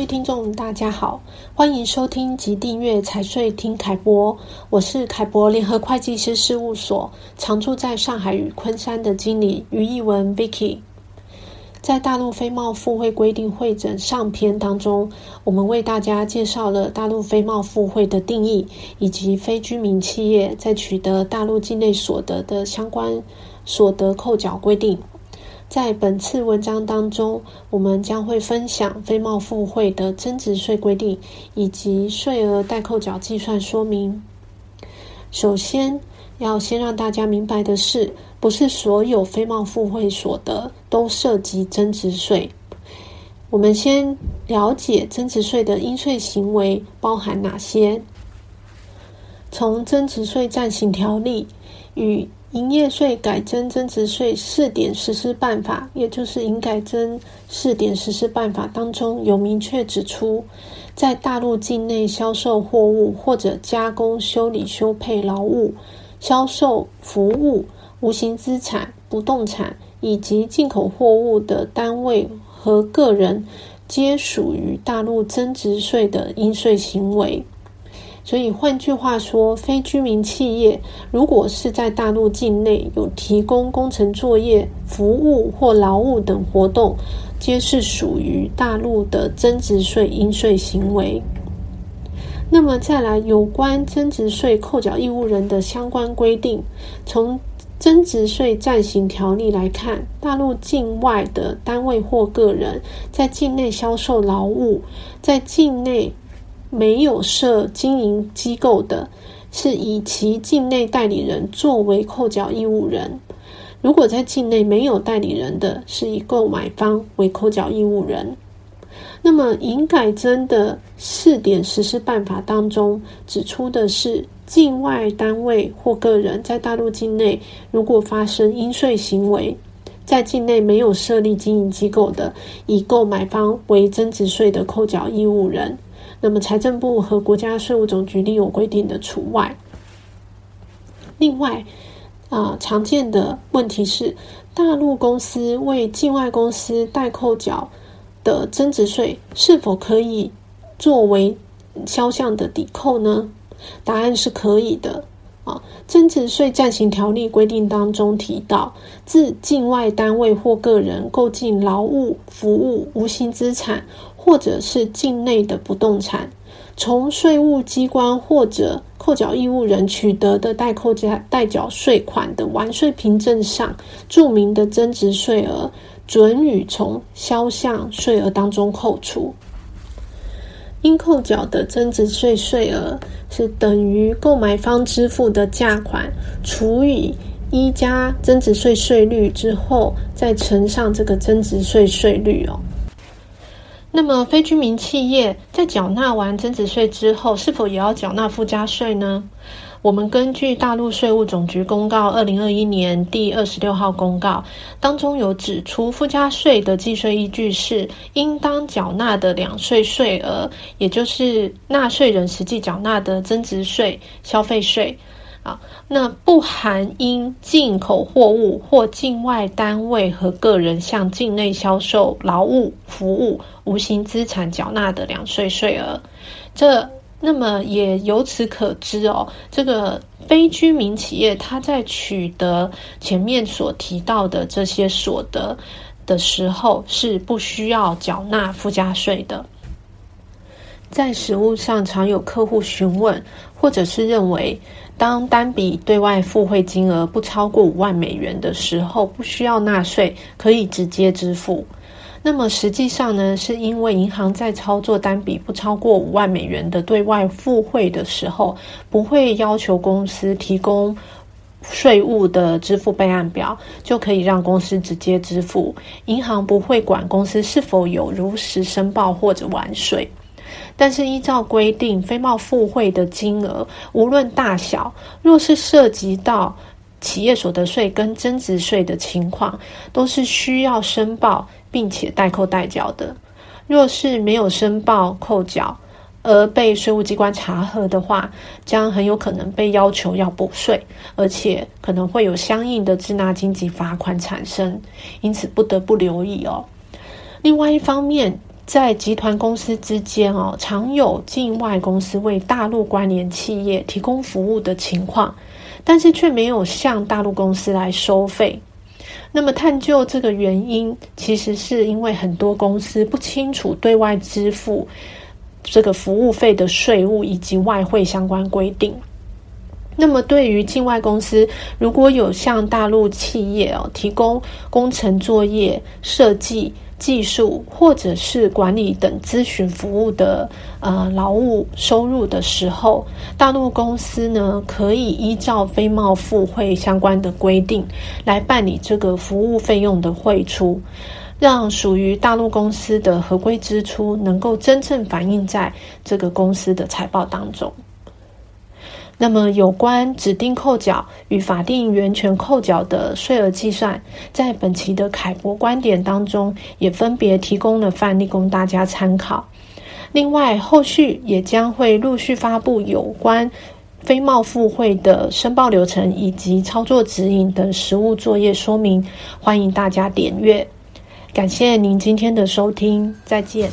位听众，大家好，欢迎收听及订阅财税听凯博，我是凯博联合会计师事务所常驻在上海与昆山的经理于一文 Vicky。在大陆非贸付汇规定会诊上篇当中，我们为大家介绍了大陆非贸付汇的定义，以及非居民企业在取得大陆境内所得的相关所得扣缴规定。在本次文章当中，我们将会分享非贸付汇的增值税规定，以及税额代扣缴计算说明。首先，要先让大家明白的是，不是所有非贸付汇所得都涉及增值税。我们先了解增值税的应税行为包含哪些。从增值税暂行条例与营业税改征增值税试点实施办法，也就是营改征试点实施办法当中有明确指出，在大陆境内销售货物或者加工、修理、修配劳务。销售服务、无形资产、不动产以及进口货物的单位和个人，皆属于大陆增值税的应税行为。所以换句话说，非居民企业如果是在大陆境内有提供工程作业、服务或劳务等活动，皆是属于大陆的增值税应税行为。那么再来，有关增值税扣缴义务人的相关规定，从增值税暂行条例来看，大陆境外的单位或个人在境内销售劳务，在境内没有设经营机构的，是以其境内代理人作为扣缴义务人；如果在境内没有代理人的，是以购买方为扣缴义务人。那么，营改增的试点实施办法当中指出的是，境外单位或个人在大陆境内如果发生应税行为，在境内没有设立经营机构的，以购买方为增值税的扣缴义务人。那么，财政部和国家税务总局另有规定的除外。另外，啊、常见的问题是，大陆公司为境外公司代扣缴。的增值税是否可以作为销项的抵扣呢？答案是可以的啊。增值税暂行条例规定当中提到，自境外单位或个人购进劳务、服务、无形资产，或者是境内的不动产，从税务机关或者扣缴义务人取得的代扣加代缴税款的完税凭证上注明的增值税额。准予从销项税额当中扣除，应扣缴的增值税税额是等于购买方支付的价款除以一加增值税税率之后，再乘上这个增值税税率哦。那么，非居民企业在缴纳完增值税之后，是否也要缴纳附加税呢？我们根据大陆税务总局公告二零二一年第二十六号公告当中有指出，附加税的计税依据是应当缴纳的两税税额，也就是纳税人实际缴纳的增值税、消费税啊，那不含因进口货物或境外单位和个人向境内销售劳务、服务、无形资产缴纳的两税税额，这。那么也由此可知哦，这个非居民企业它在取得前面所提到的这些所得的时候，是不需要缴纳附加税的。在实务上，常有客户询问，或者是认为，当单笔对外付汇金额不超过五万美元的时候，不需要纳税，可以直接支付。那么实际上呢，是因为银行在操作单笔不超过五万美元的对外付汇的时候，不会要求公司提供税务的支付备案表，就可以让公司直接支付。银行不会管公司是否有如实申报或者完税。但是依照规定，非贸付汇的金额无论大小，若是涉及到企业所得税跟增值税的情况，都是需要申报。并且代扣代缴的，若是没有申报扣缴而被税务机关查核的话，将很有可能被要求要补税，而且可能会有相应的滞纳金及罚款产生，因此不得不留意哦。另外一方面，在集团公司之间哦，常有境外公司为大陆关联企业提供服务的情况，但是却没有向大陆公司来收费。那么探究这个原因，其实是因为很多公司不清楚对外支付这个服务费的税务以及外汇相关规定。那么，对于境外公司，如果有向大陆企业哦提供工程作业、设计、技术或者是管理等咨询服务的呃劳务收入的时候，大陆公司呢可以依照非贸付汇相关的规定来办理这个服务费用的汇出，让属于大陆公司的合规支出能够真正反映在这个公司的财报当中。那么，有关指定扣缴与法定源泉扣缴的税额计算，在本期的凯博观点当中，也分别提供了范例供大家参考。另外，后续也将会陆续发布有关非贸付汇的申报流程以及操作指引等实务作业说明，欢迎大家点阅。感谢您今天的收听，再见。